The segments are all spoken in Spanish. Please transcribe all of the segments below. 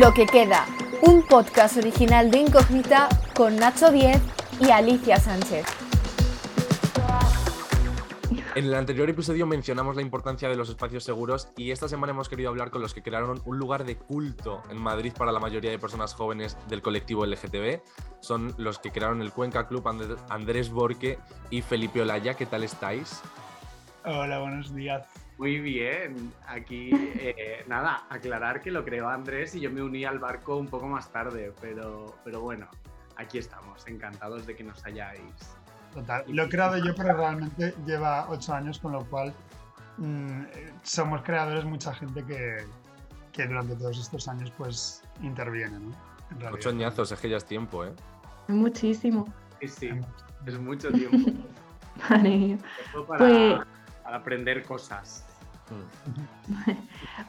Lo que queda, un podcast original de Incógnita con Nacho Diez y Alicia Sánchez. En el anterior episodio mencionamos la importancia de los espacios seguros y esta semana hemos querido hablar con los que crearon un lugar de culto en Madrid para la mayoría de personas jóvenes del colectivo LGTB. Son los que crearon el Cuenca Club Andrés Borque y Felipe Olaya. ¿Qué tal estáis? Hola, buenos días. Muy bien, aquí eh, nada, aclarar que lo creó Andrés y yo me uní al barco un poco más tarde, pero, pero bueno, aquí estamos, encantados de que nos hayáis Total, lo he creado yo, pero realmente lleva ocho años, con lo cual mm, somos creadores mucha gente que, que, durante todos estos años pues interviene, ¿no? ocho añazos, es que ya es tiempo, ¿eh? Muchísimo. Sí, sí, es mucho tiempo. Vale. Para, pues... para aprender cosas.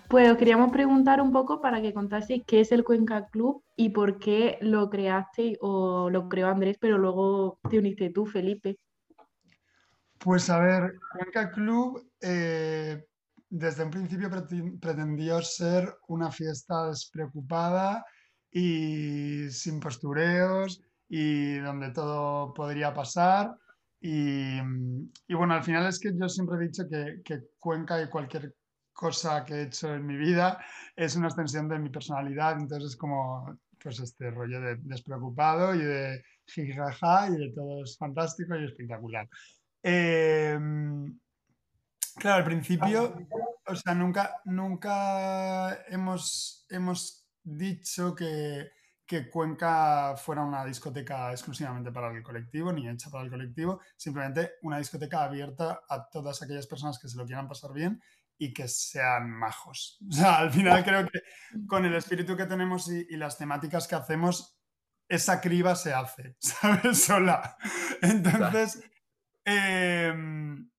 Pues os queríamos preguntar un poco para que contaseis qué es el Cuenca Club y por qué lo creaste o lo creó Andrés, pero luego te uniste tú, Felipe. Pues a ver, Cuenca Club eh, desde un principio pretendió ser una fiesta despreocupada y sin postureos y donde todo podría pasar y, bueno, al final es que yo siempre he dicho que, Cuenca y cualquier cosa que he hecho en mi vida es una extensión de mi personalidad, entonces es como pues este rollo de despreocupado y de jijaja y de todo es fantástico y espectacular. Em, claro, al principio, o sea, nunca, nunca hemos, hemos dicho que, que Cuenca fuera una discoteca exclusivamente para el colectivo, ni hecha para el colectivo, simplemente una discoteca abierta a todas aquellas personas que se lo quieran pasar bien y que sean majos. O sea, al final creo que con el espíritu que tenemos y, las temáticas que hacemos, esa criba se hace, ¿sabes? Sola. Entonces, em,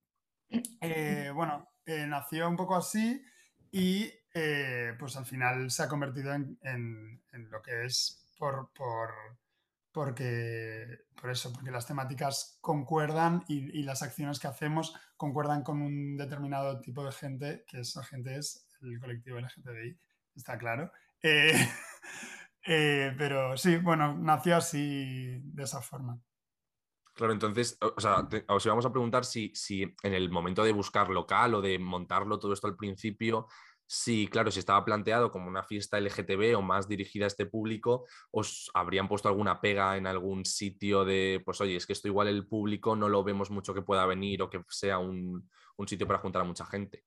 eh, bueno, eh, nació un poco así y eh, pues al final se ha convertido en, lo que es por, porque, por eso, porque las temáticas concuerdan y, las acciones que hacemos concuerdan con un determinado tipo de gente, que esa gente es el colectivo LGTBI, está claro. Eh, eh, pero sí, bueno, nació así de esa forma. Claro, entonces, o sea, os íbamos a preguntar si, si en el momento de buscar local o de montarlo todo esto al principio, Sí, claro, si estaba planteado como una fiesta LGTB o más dirigida a este público, os habrían puesto alguna pega en algún sitio de, pues oye, es que esto igual el público no lo vemos mucho que pueda venir o que sea un, un sitio para juntar a mucha gente.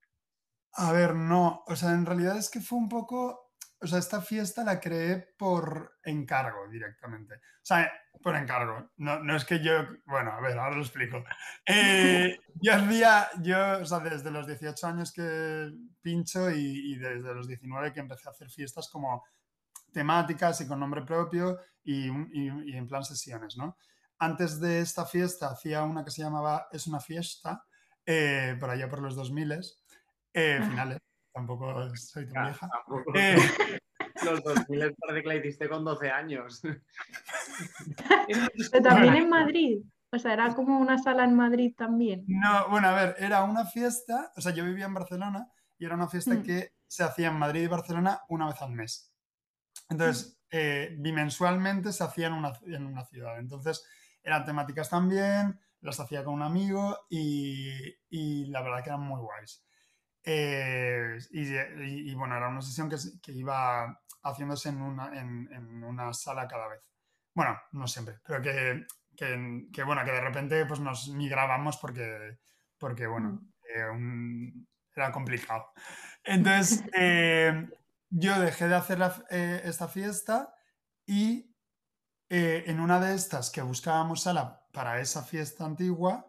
A ver, no, o sea, en realidad es que fue un poco o sea, esta fiesta la creé por encargo directamente. O sea, por encargo. No, no es que yo, bueno, a ver, ahora lo explico. Eh, yo hacía, yo, o sea, desde los 18 años que pincho y, desde los 19 que empecé a hacer fiestas como temáticas y con nombre propio y, y, en plan sesiones, ¿no? Antes de esta fiesta hacía una que se llamaba Es una fiesta, eh, por allá por los 2000, eh, finales tampoco soy tan vieja. Eh, los 2000 parece que la hiciste con 12 años. Pero también en Madrid. O sea, era como una sala en Madrid también. No, bueno, a ver, era una fiesta, o sea, yo vivía en Barcelona y era una fiesta mm. que se hacía en Madrid y Barcelona una vez al mes. Entonces, mm. eh, bimensualmente se hacía en una, en una ciudad. Entonces, eran temáticas también, las hacía con un amigo y, y la verdad que eran muy guays. Eh, y, bueno, era una sesión que, que iba haciéndose en una, en, una, sala cada vez. Bueno, no siempre, pero que, que, bueno, que de repente pues nos migrábamos porque, porque bueno, eh, era complicado. Entonces, eh, yo dejé de hacer esta fiesta y en una de estas que buscábamos sala para esa fiesta antigua,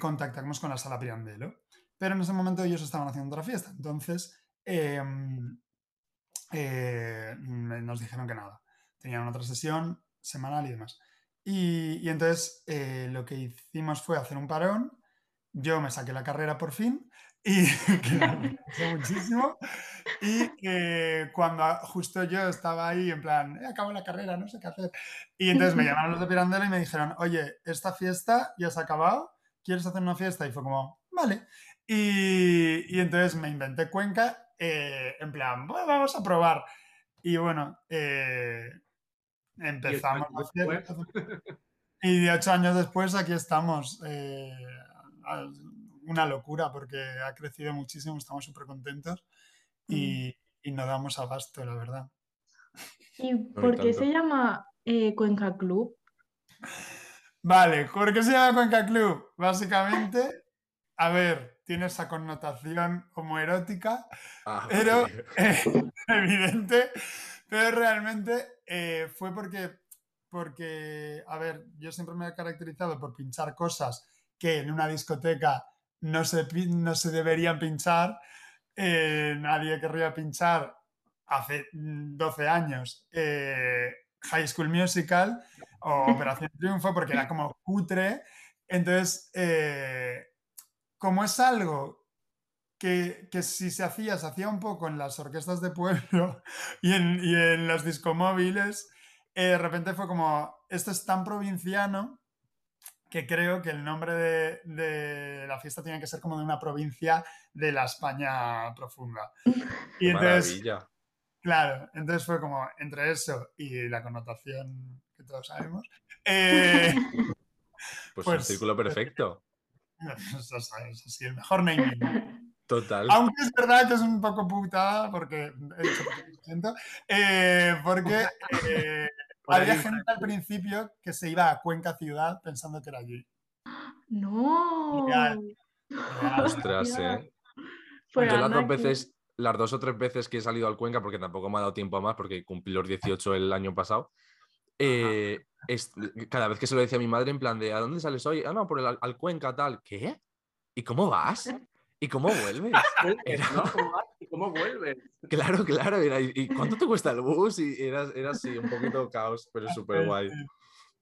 contactamos con la sala Pirandello. Pero en ese momento ellos estaban haciendo otra fiesta. Entonces em, eh, nos dijeron que nada. Tenían otra sesión semanal y demás. Y, entonces eh, lo que hicimos fue hacer un parón. Yo me saqué la carrera por fin y que me muchísimo. Y eh, cuando justo yo estaba ahí en plan, acabo la carrera, no sé qué hacer. Y entonces me llamaron los de Pirandello y me dijeron, oye, esta fiesta ya se ha acabado, ¿quieres hacer una fiesta? Y fue como, vale. Y, entonces me inventé Cuenca, eh, en plan, vamos a probar. Y bueno, eh, empezamos a hacer- Y de ocho años después aquí estamos. eh, a- una locura porque ha crecido muchísimo, estamos súper contentos y, y no damos abasto, la verdad. ¿Y por qué se llama eh, Cuenca Club? Vale, ¿por qué se llama Cuenca Club? Básicamente, a ver, tiene esa connotación homoerótica, Ah, pero eh, evidente, pero realmente eh, fue porque, porque, a ver, yo siempre me he caracterizado por pinchar cosas que en una discoteca no se, no se deberían pinchar. Eh, nadie querría pinchar hace mm, 12 años eh, High School Musical o Operación Triunfo porque era como cutre. Entonces, eh, como es algo que, que si se hacía, se hacía un poco en las orquestas de pueblo y en, y en los discomóviles, eh, de repente fue como, esto es tan provinciano que creo que el nombre de, de la fiesta tiene que ser como de una provincia de la España profunda. Y entonces, maravilla. claro, entonces fue como entre eso y la connotación que todos sabemos. eh, Pues, un pues- círculo perfecto. eso es así, el mejor naming. Total. Aunque es verdad que es un poco putada, porque porque eh, porque eh, Por había gente al principio que se iba a Cuenca ciudad pensando que era allí. No. Real. Real. Ostras, eh. Pues Yo las dos veces, las dos o tres veces que he salido al Cuenca, porque tampoco me ha dado tiempo a más, porque cumplí los 18 el año pasado, eh, es- cada vez que se lo decía a mi madre, en plan de, ¿a dónde sales hoy? Ah, no, por el al, al Cuenca, tal. ¿Qué? ¿Y cómo vas? ¿Y cómo vuelves? ¿no? ¿Cómo vas y cómo vuelves? Claro, claro. Era, ¿y- ¿Y cuánto te cuesta el bus? Y era, era así, un poquito caos, pero súper guay.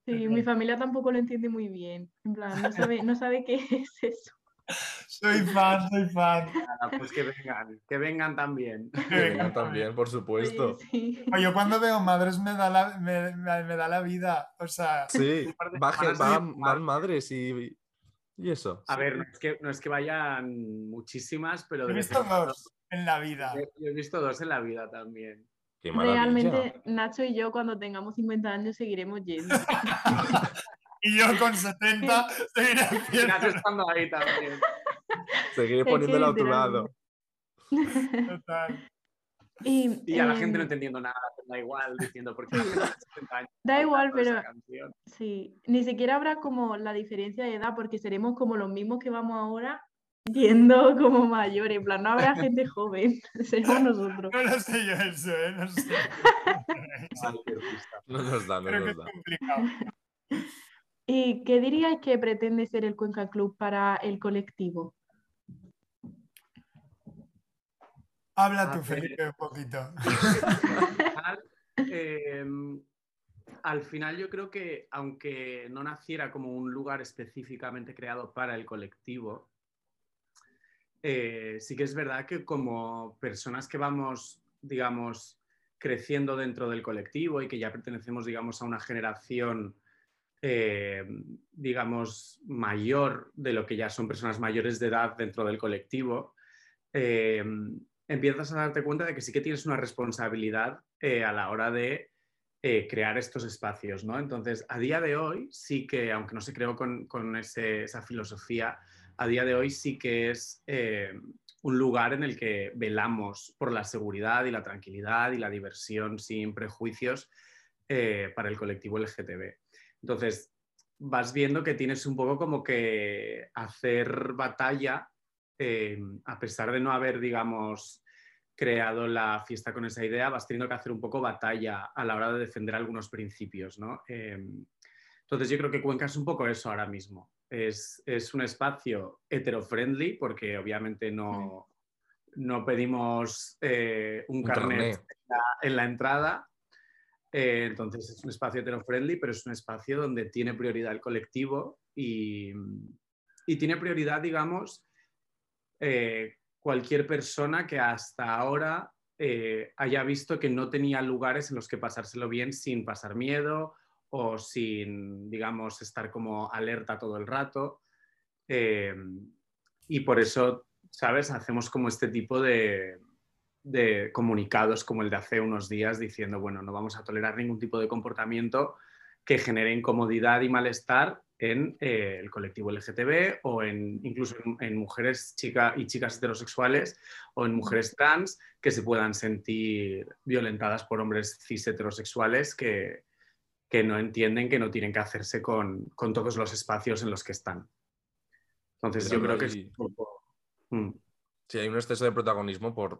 Sí, mi familia tampoco lo entiende muy bien. En plan, no sabe, no sabe qué es eso. Soy fan, soy fan. Nada, pues que vengan, que vengan también. Que vengan también, por supuesto. Sí, sí. Oye, cuando veo madres me da la, me, me- me da la vida. O sea, Sí, van, madres y, y eso. A ver, no es, que, no es que vayan muchísimas, pero he visto dos en la vida. Yo yo he visto dos en la vida también. Realmente, Nacho y yo, cuando tengamos 50 años, seguiremos yendo. Y yo con 70 seguiré Y Nacho haciendo. estando ahí también. Que poniéndolo a tu lado. Total. Y, Y a la gente no em, entendiendo nada, pero da igual, diciendo, ¿por qué la gente de 70 años Da igual, pero-? Sí, ni siquiera habrá como la diferencia de edad, porque seremos como los mismos que vamos ahora, yendo como mayores. En plan, no habrá gente joven, seremos nosotros. No lo sé yo eso, ¿eh? No sé. No nos da, no Creo nos es da. complicado. ¿Y qué diríais que pretende ser el Cuenca Club para el colectivo? Habla A tú. Felipe, un poquito. eh, al final yo creo que aunque no naciera como un lugar específicamente creado para el colectivo, eh, sí que es verdad que como personas que vamos, digamos, creciendo dentro del colectivo y que ya pertenecemos, digamos, a una generación, eh, digamos, mayor de lo que ya son personas mayores de edad dentro del colectivo, eh, empiezas a darte cuenta de que sí que tienes una responsabilidad eh, a la hora de eh, crear estos espacios, ¿no? Entonces, a día de hoy sí que, aunque no se creó con, esa filosofía, a día de hoy sí que es eh, un lugar en el que velamos por la seguridad y la tranquilidad y la diversión sin prejuicios para el colectivo LGTB. Entonces, vas viendo que tienes un poco como que hacer batalla a pesar de no haber, digamos, creado la fiesta con esa idea, vas teniendo que hacer un poco batalla a la hora de defender algunos principios, ¿no? Eh, entonces yo creo que Cuenca es un poco eso ahora mismo. Es, es un espacio hetero-friendly porque obviamente no, no pedimos eh, un, Un carnet en la, en la entrada. Eh, entonces es un espacio hetero-friendly, pero es un espacio donde tiene prioridad el colectivo y, y tiene prioridad, digamos, eh, cualquier persona que hasta ahora eh, haya visto que no tenía lugares en los que pasárselo bien sin pasar miedo o sin, digamos, estar como alerta todo el rato. Eh, y por eso, ¿sabes? Hacemos como este tipo de, de comunicados como el de hace unos días diciendo, bueno, no vamos a tolerar ningún tipo de comportamiento que genere incomodidad y malestar en eh, el colectivo LGTB o en, incluso en, mujeres chica y chicas heterosexuales o en mujeres trans que se puedan sentir violentadas por hombres cis heterosexuales que, que no entienden que no tienen que hacerse con, con todos los espacios en los que están. Entonces yo creo que es mm. Sí, hay un exceso de protagonismo por,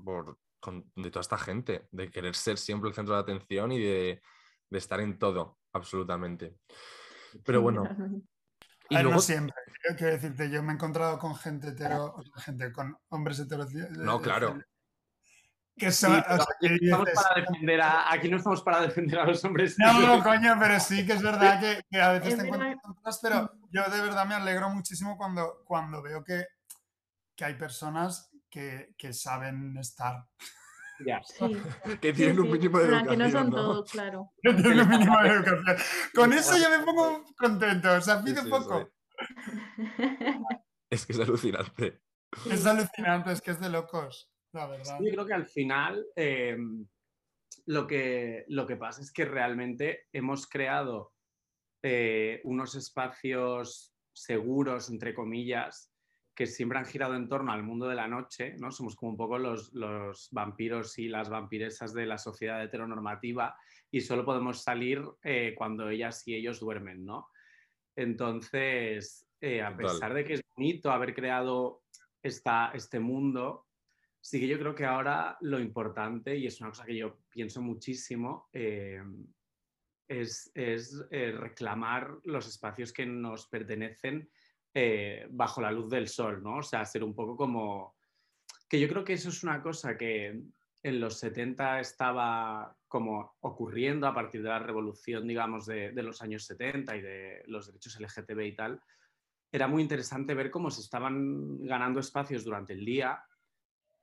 de toda esta gente, de querer ser siempre el centro de atención y de, estar en todo, absolutamente. Pero bueno. Y luego... No siempre, quiero decirte, yo me he encontrado con gente hetero, gente con hombres heteros. No, claro. Que son, aquí, no para defender a, aquí, no estamos para defender a los hombres. No, no, coño, pero sí que es verdad que, a veces te encuentras pero yo de verdad me alegro muchísimo cuando, cuando veo que, que hay personas que, saben estar. Ya. que tienen un mínimo de educación. que no son todos, claro. Que tienen un mínimo de educación. Con eso yo me pongo contento, o sea, pide poco. Es que es alucinante. Es alucinante, es que es de locos, la verdad. yo creo que al final eh, lo, que, lo que pasa es que realmente hemos creado eh, unos espacios seguros, entre comillas, que siempre han girado en torno al mundo de la noche, ¿no? Somos como un poco los, vampiros y las vampiresas de la sociedad heteronormativa y solo podemos salir eh, cuando ellas y ellos duermen, ¿no? Entonces, eh, a pesar de que es bonito haber creado esta, este mundo, sí que yo creo que ahora lo importante, y es una cosa que yo pienso muchísimo, eh, es, es reclamar los espacios que nos pertenecen eh, bajo la luz del sol, ¿no? O sea, ser un poco como... Que yo creo que eso es una cosa que en los 70 estaba como ocurriendo a partir de la revolución, digamos, de, los años 70 y de los derechos LGTB y tal. Era muy interesante ver cómo se estaban ganando espacios durante el día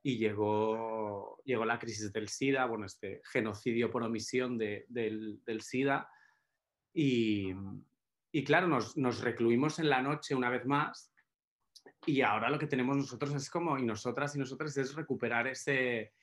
y llegó, llegó la crisis del SIDA, bueno, este genocidio por omisión del, del SIDA. Y, y claro, nos, recluimos en la noche una vez más y ahora lo que tenemos nosotros es como, y nosotras y nosotras, es recuperar ese,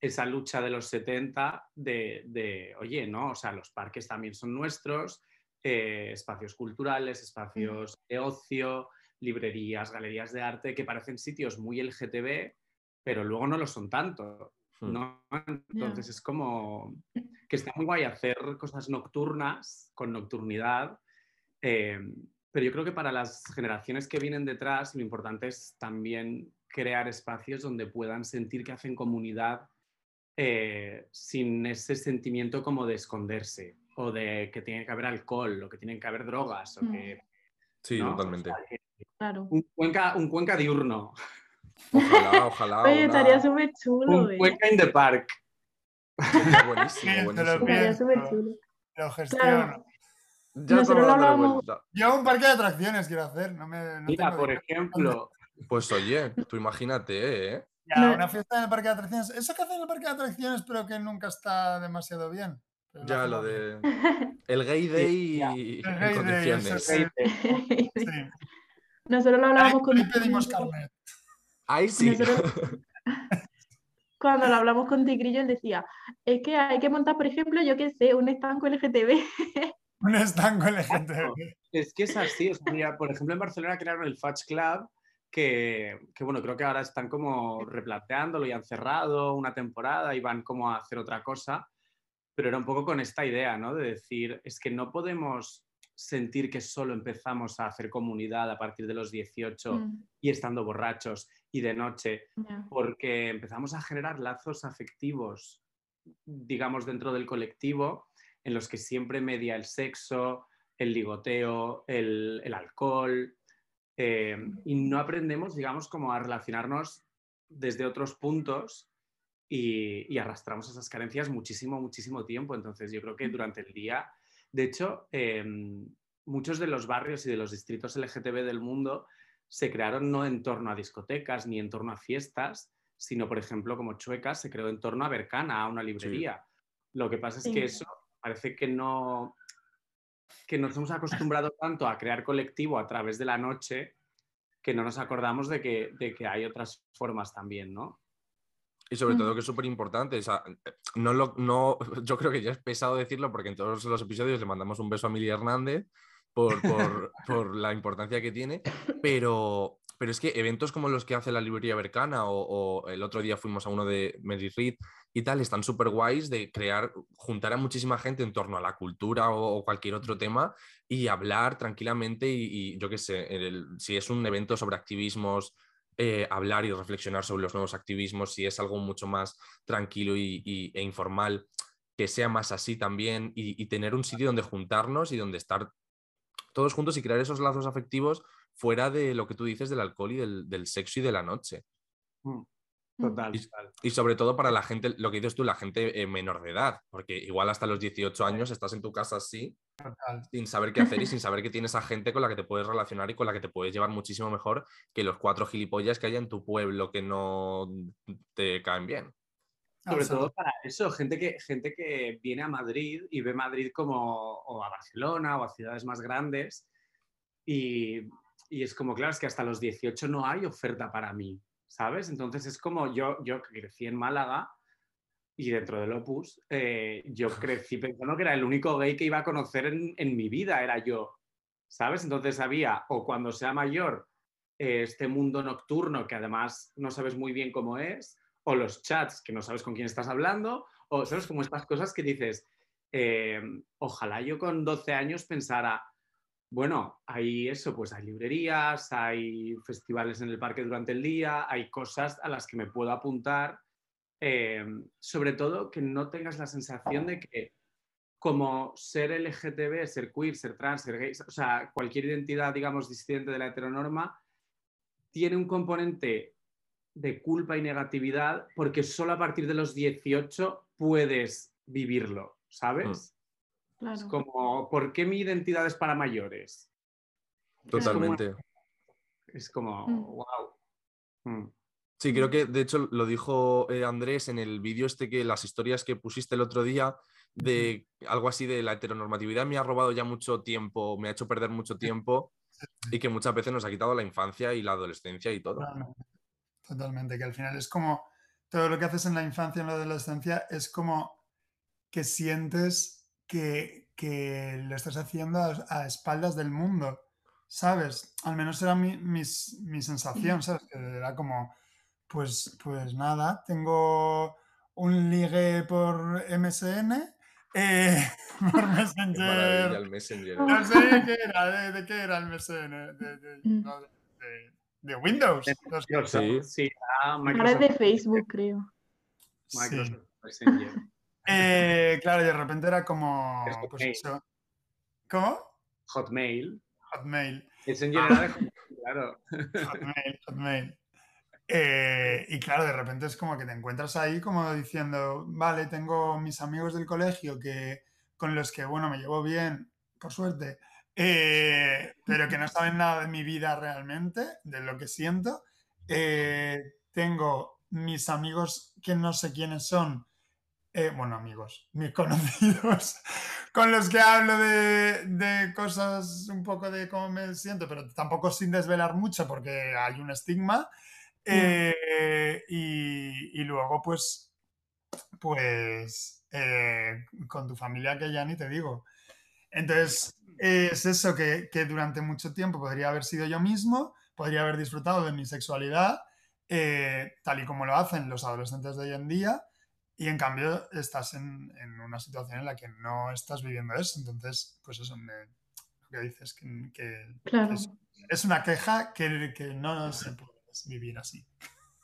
esa lucha de los 70 de, oye, ¿no? O sea, los parques también son nuestros, eh, espacios culturales, espacios de ocio, librerías, galerías de arte, que parecen sitios muy LGTB, pero luego no lo son tanto. Hmm. ¿no? Entonces es como que está muy guay hacer cosas nocturnas, con nocturnidad, eh, pero yo creo que para las generaciones que vienen detrás, lo importante es también crear espacios donde puedan sentir que hacen comunidad eh, sin ese sentimiento como de esconderse o de que tiene que haber alcohol o que tienen que haber drogas. O mm. que, sí, totalmente. claro. un, cuenca, un cuenca diurno. Ojalá, ojalá. Oye, estaría súper chulo. Un cuenca in the park. buenísimo, buenísimo. Estaría súper chulo. Lo gestiono. Ya Nosotros lo hablamos. Yo un parque de atracciones quiero hacer. No me, Mira, por ejemplo. Pues oye, tú imagínate, ¿eh? Ya, una fiesta en el parque de atracciones. Eso que hacen en el parque de atracciones, pero que nunca está demasiado bien. ya, lo de. El gay day y en condiciones. Sí. Nosotros lo hablábamos con. pedimos carnet. Ahí sí. Cuando lo hablamos con Tigrillo, él decía: Es que hay que montar, por ejemplo, yo qué sé, un estanco LGTB. Un estanco LGTB. Es que es así. por ejemplo, en Barcelona crearon el Fudge Club, que, bueno, creo que ahora están como replanteándolo y han cerrado una temporada y van como a hacer otra cosa. Pero era un poco con esta idea, ¿no? De decir, es que no podemos sentir que solo empezamos a hacer comunidad a partir de los 18 mm. y estando borrachos y de noche, porque empezamos a generar lazos afectivos, digamos, dentro del colectivo en los que siempre media el sexo, el ligoteo, el, alcohol, eh, y no aprendemos, digamos, como a relacionarnos desde otros puntos y, arrastramos esas carencias muchísimo, muchísimo tiempo. Entonces yo creo que durante el día, de hecho, em, muchos de los barrios y de los distritos LGTB del mundo se crearon no en torno a discotecas ni en torno a fiestas, sino, por ejemplo, como Chuecas se creó en torno a Bercana, a una librería. Lo que pasa es que eso parece que no, que nos hemos acostumbrado tanto a crear colectivo a través de la noche que no nos acordamos de que, de que hay otras formas también, ¿no? Y sobre Mm. todo que es súper importante. O sea, no lo, no, yo creo que ya es pesado decirlo porque en todos los episodios le mandamos un beso a Emilia Hernández por, por, por la importancia que tiene, pero, pero es que eventos como los que hace la librería Bercana o, o el otro día fuimos a uno de Mary Reed y tal, están súper guays de crear, juntar a muchísima gente en torno a la cultura o, o cualquier otro tema y hablar tranquilamente y, y yo qué sé, el- si es un evento sobre activismos, eh, hablar y reflexionar sobre los nuevos activismos, si es algo mucho más tranquilo y, y- e informal, que sea más así también y, y tener un sitio donde juntarnos y donde estar todos juntos y crear esos lazos afectivos fuera de lo que tú dices del alcohol y del, del sexo y de la noche. Mm, Mm. Total, Y- total. Y sobre todo para la gente, lo que dices tú, la gente eh, menor de edad, porque igual hasta los 18 años estás en tu casa así, Total. sin saber qué hacer y sin saber que tienes a gente con la que te puedes relacionar y con la que te puedes llevar muchísimo mejor que los cuatro gilipollas que hay en tu pueblo que no te caen bien. Sobre todo para eso, gente que, gente que viene a Madrid y ve Madrid como, o a Barcelona o a ciudades más grandes y, y es como, claro, es que hasta los 18 no hay oferta para mí, ¿sabes? Entonces es como yo, yo que crecí en Málaga y dentro del Opus, eh, yo crecí pensando que era el único gay que iba a conocer en, en mi vida, era yo, ¿sabes? Entonces había, o cuando sea mayor, eh, este mundo nocturno que además no sabes muy bien cómo es, o los chats que no sabes con quién estás hablando, o sabes como estas cosas que dices, eh, ojalá yo con 12 años pensara, bueno, hay eso, pues hay librerías, hay festivales en el parque durante el día, hay cosas a las que me puedo apuntar, eh, sobre todo que no tengas la sensación de que como ser LGTB, ser queer, ser trans, ser gay, o sea, cualquier identidad, digamos, disidente de la heteronorma, tiene un componente de culpa y negatividad porque solo a partir de los 18 puedes vivirlo, ¿sabes? Claro. Es como, ¿por qué mi identidad es para mayores? Totalmente. Es como, Mm. wow. Sí, creo que de hecho lo dijo eh, Andrés en el vídeo este que las historias que pusiste el otro día de algo así de la heteronormatividad me ha robado ya mucho tiempo, me ha hecho perder mucho tiempo y que muchas veces nos ha quitado la infancia y la adolescencia y todo. Totalmente. Totalmente, que al final es como todo lo que haces en la infancia y en la adolescencia es como que sientes que, que lo estás haciendo a, a espaldas del mundo, ¿sabes? Al menos era mi, mis- mi sensación, ¿sabes? Que era como, pues, pues nada, tengo un ligue por MSN, eh, por Messenger. el Messenger. No sé de qué era, de, de qué era el MSN, de, de- Mm. de- de- de Windows. no sé. Microsoft, Sí. sí, ah, Ahora es de Facebook, creo. Sí. Microsoft Messenger. Eh, claro, y de repente era como, Es pues eso. ¿Cómo? Hotmail. Hotmail, Messenger Ah. era de Hotmail, claro. Hotmail, Hotmail. Eh, y claro, de repente es como que te encuentras ahí como diciendo, vale, tengo mis amigos del colegio que, con los que, bueno, me llevo bien, por suerte, eh, pero que no saben nada de mi vida realmente, de lo que siento. Eh, tengo mis amigos que no sé quiénes son, eh, bueno, amigos, mis conocidos, con los que hablo de, de cosas un poco de cómo me siento, pero tampoco sin desvelar mucho porque hay un estigma. Eh, y, y luego, pues, pues, eh, con tu familia que ya ni te digo. Entonces, es eso que, que durante mucho tiempo podría haber sido yo mismo, podría haber disfrutado de mi sexualidad, tal y como lo hacen los adolescentes de hoy en día, y en cambio estás en, en una situación en la que no estás viviendo eso. Entonces, pues eso, me- lo que dices, que, que Claro. es, es una queja que, que no se puede vivir así.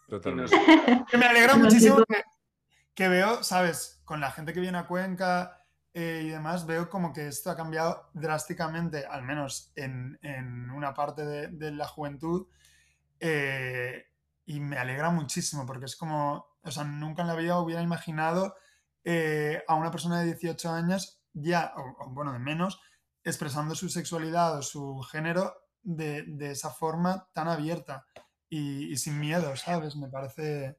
Totalmente. Que me alegra muchísimo que, que veo, ¿sabes? Con la gente que viene a Cuenca eh, y demás, veo como que esto ha cambiado drásticamente, al menos en, en una parte de, de la juventud. eh, y me alegra muchísimo porque es como, o sea, nunca en la vida hubiera imaginado eh, a una persona de 18 años ya, o, o, bueno, de menos, expresando su sexualidad o su género de, de esa forma tan abierta y, y sin miedo, ¿sabes? Me parece,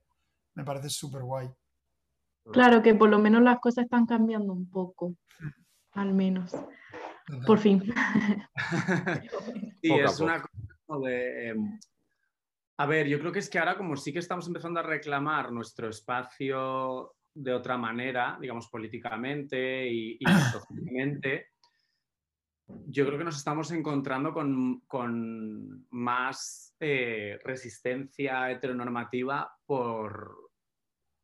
me parece súper guay. Claro que por lo menos las cosas están cambiando un poco, al menos. Por fin. Sí, es una cosa como de. A ver, yo creo que es que ahora como sí que estamos empezando a reclamar nuestro espacio de otra manera, digamos políticamente y, socialmente, yo creo que nos estamos encontrando con, más eh, resistencia heteronormativa por,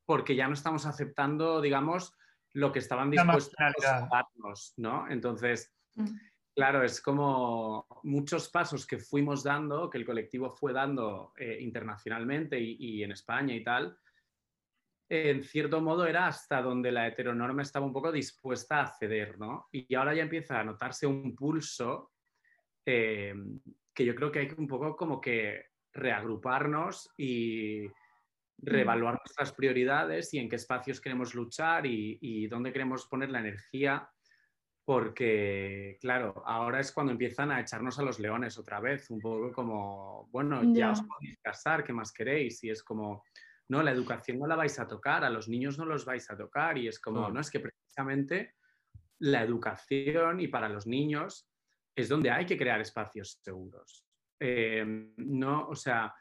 porque ya no estamos aceptando, digamos, lo que estaban dispuestos a darnos, ¿no? Entonces, mm. Claro, es como muchos pasos que fuimos dando, que el colectivo fue dando eh, internacionalmente y, en España y tal, en cierto modo era hasta donde la heteronorma estaba un poco dispuesta a ceder, ¿no? Y ahora ya empieza a notarse un pulso eh, que yo creo que hay un poco como que reagruparnos y reevaluar nuestras prioridades y en qué espacios queremos luchar y, y dónde queremos poner la energía porque, claro, ahora es cuando empiezan a echarnos a los leones otra vez, un poco como, bueno, ya os podéis casar, ¿qué más queréis? Y es como, no, la educación no la vais a tocar, a los niños no los vais a tocar, y es como, no, es que precisamente la educación y para los niños es donde hay que crear espacios seguros. Eh, no, o sea,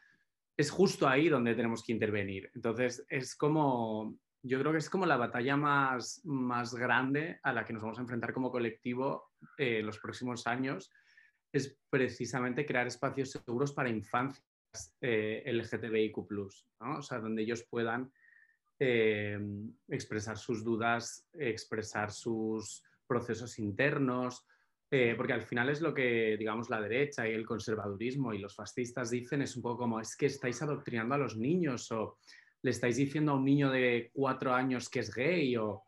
es justo ahí donde tenemos que intervenir. Entonces, es como yo creo que es como la batalla más, más grande a la que nos vamos a enfrentar como colectivo eh, en los próximos años, es precisamente crear espacios seguros para infancias eh, LGTBIQ, ¿no? o sea, donde ellos puedan eh, expresar sus dudas, expresar sus procesos internos, eh, porque al final es lo que, digamos, la derecha y el conservadurismo y los fascistas dicen, es un poco como, es que estáis adoctrinando a los niños o le estáis diciendo a un niño de cuatro años que es gay o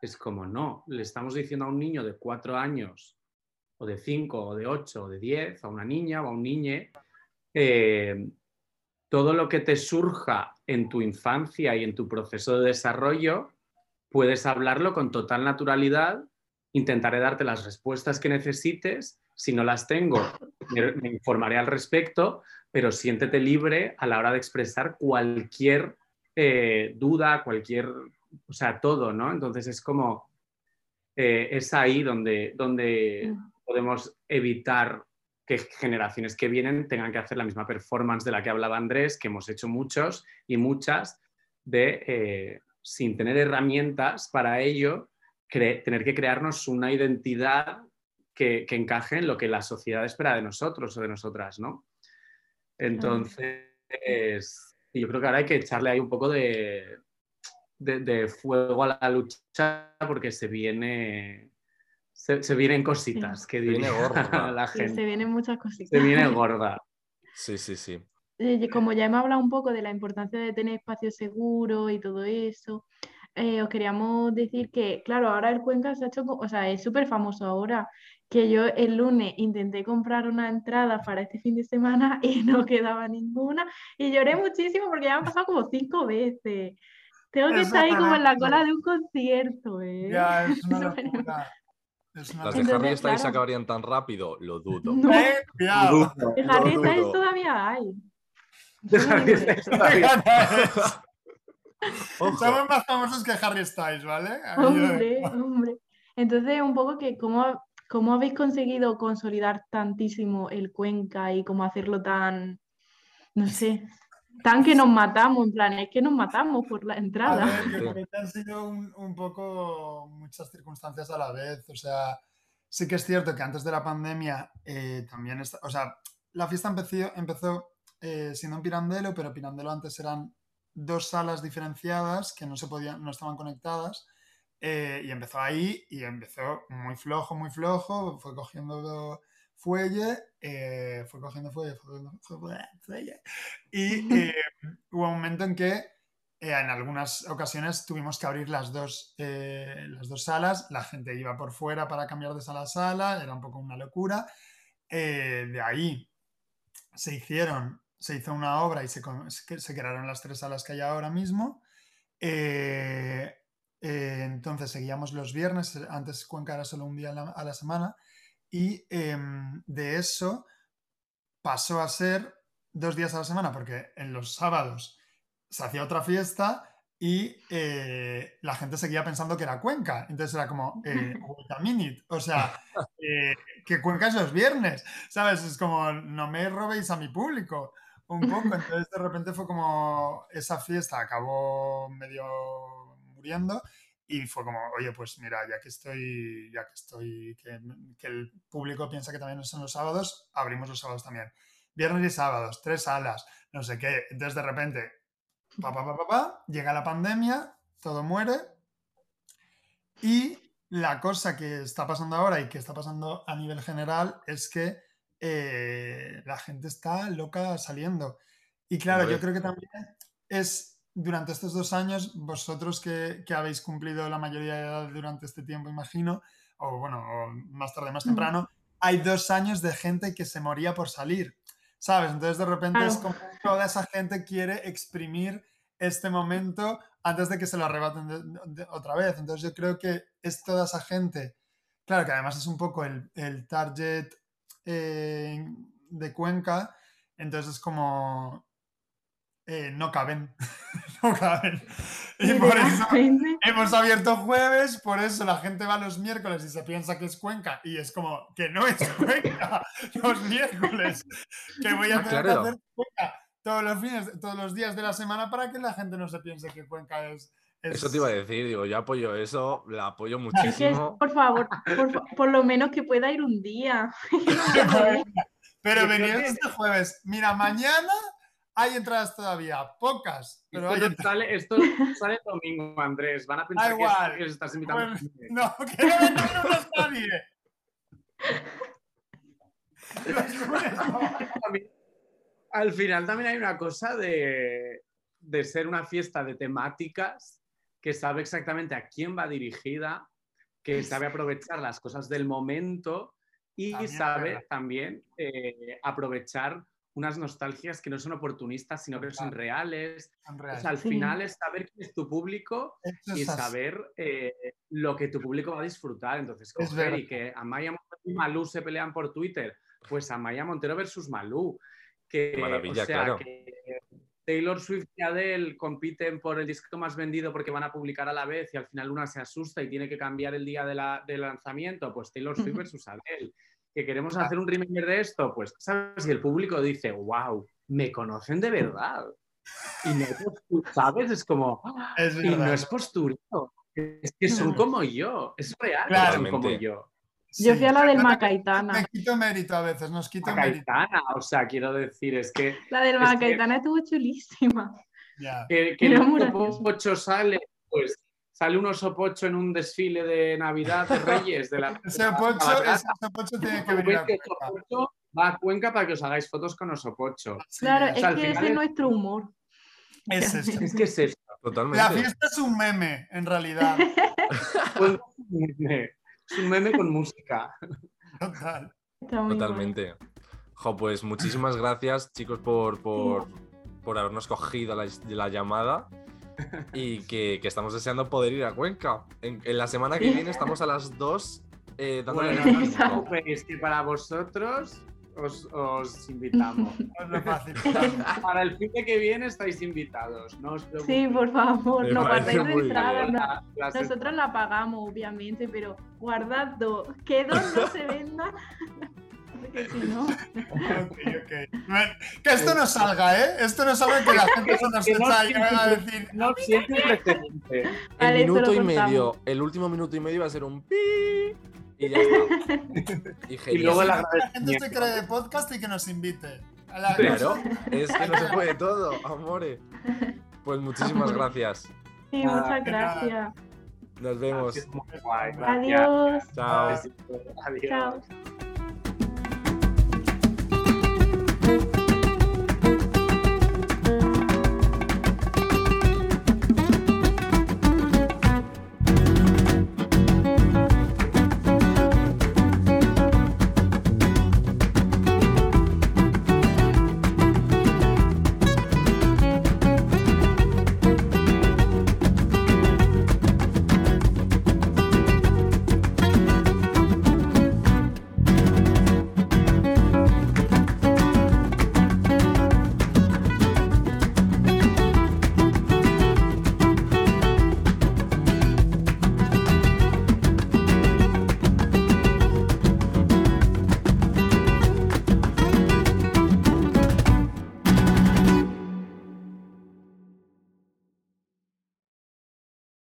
es como no, le estamos diciendo a un niño de cuatro años o de cinco o de ocho o de diez, a una niña o a un niño, eh, todo lo que te surja en tu infancia y en tu proceso de desarrollo, puedes hablarlo con total naturalidad, intentaré darte las respuestas que necesites, si no las tengo, me informaré al respecto, pero siéntete libre a la hora de expresar cualquier eh, duda, cualquier, o sea, todo, ¿no? Entonces es como, eh, es ahí donde, donde podemos evitar que generaciones que vienen tengan que hacer la misma performance de la que hablaba Andrés, que hemos hecho muchos y muchas, de eh, sin tener herramientas para ello, tener que crearnos una identidad que, que, encaje en lo que la sociedad espera de nosotros o de nosotras, ¿no? Entonces, y yo creo que ahora hay que echarle ahí un poco de, de, fuego a la lucha porque se viene. Se, vienen cositas, que viene gorda la gente. se vienen muchas cositas. Se viene gorda. Sí, sí, sí. Como ya hemos hablado un poco de la importancia de tener espacios seguros y todo eso, eh, os queríamos decir que, claro, ahora el Cuenca se ha hecho, o sea, es súper famoso ahora que yo el lunes intenté comprar una entrada para este fin de semana y no quedaba ninguna y lloré muchísimo porque ya me han pasado como cinco veces. Tengo que estar ahí como en la cola de un concierto. ¿eh? Ya, es una locura. Las de Harry Styles acabarían tan rápido, lo dudo. No. Eh, de Harry Styles todavía hay. De Harry Styles todavía Somos más famosos que Harry Styles, ¿vale? Hombre, hombre. Entonces, un poco que cómo ¿Cómo habéis conseguido consolidar tantísimo el Cuenca y cómo hacerlo tan, no sé, tan que nos matamos? En plan, es que nos matamos por la entrada. A ver, han sido un, poco muchas circunstancias a la vez. O sea, sí que es cierto que antes de la pandemia eh, también, está, o sea, la fiesta empezó, empezó eh, siendo en Pirandello, pero Pirandello antes eran dos salas diferenciadas que no se podían, no estaban conectadas. Eh, y empezó ahí y empezó muy flojo, muy flojo, fue cogiendo fuelle, eh, fue cogiendo fuelle, fuelle, y eh, hubo un momento en que en algunas ocasiones tuvimos que abrir las dos, las dos salas, la gente iba por fuera para cambiar de sala a sala, era un poco una locura. de ahí se hicieron, se hizo una obra y se, se crearon las tres salas que hay ahora mismo. Eh, eh, entonces seguíamos los viernes, antes Cuenca era solo un día a la, semana, y em, de eso pasó a ser dos días a la semana, porque en los sábados se hacía otra fiesta y eh, la gente seguía pensando que era Cuenca. Entonces era como, eh, minute. O sea, eh, que Cuenca es los viernes, ¿sabes? Es como, no me robéis a mi público. un poco. Entonces de repente fue como esa fiesta acabó medio y fue como, oye, pues mira, ya que estoy, ya que estoy, que, que el público piensa que también son los sábados, abrimos los sábados también. Viernes y sábados, tres salas, no sé qué. Entonces de repente, pa, pa, pa, pa, pa, llega la pandemia, todo muere. Y la cosa que está pasando ahora y que está pasando a nivel general es que eh, la gente está loca saliendo. Y claro, yo creo que también es durante estos dos años, vosotros que, que habéis cumplido la mayoría de edad durante este tiempo, imagino, o bueno, o más tarde, más temprano, hay dos años de gente que se moría por salir, ¿sabes? Entonces de repente es como toda esa gente quiere exprimir este momento antes de que se lo arrebaten de- de- otra vez. Entonces yo creo que es toda esa gente, claro que además es un poco el, el target eh, de Cuenca, entonces es como eh, no caben, no caben. Y por eso hemos abierto jueves, por eso la gente va los miércoles y se piensa que es Cuenca y es como que no es Cuenca los miércoles, que voy a Ah, tener que hacer Cuenca todos los fines, todos los días de la semana para que la gente no se piense que Cuenca es... es- Eso te iba a decir, digo, yo apoyo eso, la apoyo Es que, muchísimo. por favor, por, por lo menos que pueda ir un día. Pero que- este jueves. Mira, mañana hay entradas todavía, pocas, pero Esto, sale, esto sale domingo, Andrés. Van a pensar que, igual. que estás invitando. Bueno, No, que no nadie. Los lunes no. También- Al final también hay una cosa de, de ser una fiesta de temáticas que sabe exactamente a quién va dirigida, que sabe aprovechar las cosas del momento y También sabe también eh, aprovechar unas nostalgias que no son oportunistas, sino que son reales. Son O reales. sea, al Sí. final es saber quién es tu público y saber eh, lo que tu público va a disfrutar. Entonces, Es coger verdad. y que Amaya Montero y Malú se pelean por Twitter, pues Amaya Montero versus Malú. Que, Maravilla, o sea, claro. que Taylor Swift y Adele compiten por el disco más vendido porque van a publicar a la vez y al final una se asusta y tiene que cambiar el día de la- del lanzamiento, pues Taylor Swift versus Adele. Que queremos hacer un remake de esto, pues, ¿sabes? Y el público dice, wow, me conocen de verdad. Y no es ¿sabes? Es como, "Ah, Es y no es postureo, es que son No. como yo, es real son como yo. Yo fui a la del Macaitana. Me quito mérito a veces, nos quito A mérito. O sea, quiero decir, es que, La del que- Macaitana estuvo chulísima. Ya. que, que el pocho sale, pues sale un oso pocho en un desfile de Navidad de Reyes, de la Ese pocho, ese pocho tiene que venir a Pues Cuenca. Va a Cuenca para que os hagáis fotos con oso pocho. Claro, es- sea, que ese es es- nuestro humor. es eso. Es que es eso. Totalmente. La fiesta es un meme, en realidad. Cuenca es un meme, con música. Total. Totalmente. Jo, pues muchísimas gracias, chicos, por, por, por habernos cogido la, la llamada y que, que estamos deseando poder ir a Cuenca. En, en la semana que viene estamos a las 2 eh, dándole Bueno, no preocupéis, que para vosotros os, os invitamos. No es lo fácil. Para el fin de que viene estáis invitados, no os Sí, por favor, Me no guardéis no. La- las- Nosotros la pagamos, obviamente, pero guardad dos. Que dos no se vendan. Porque si no. Ok, ok. Bueno, Que esto no salga, ¿eh? Esto no salga que la gente se nos echa y va a decir. No siempre precedente. El minuto y medio, el último minuto y medio va a ser un pi y ya está. Y, Y luego la La gente se cree de podcast y que nos invite. A la- Claro, es que no se puede todo, amore. Pues muchísimas gracias. Sí, Nada, muchas gracias. Nos vemos. Adiós. Chao. Adiós. Chao.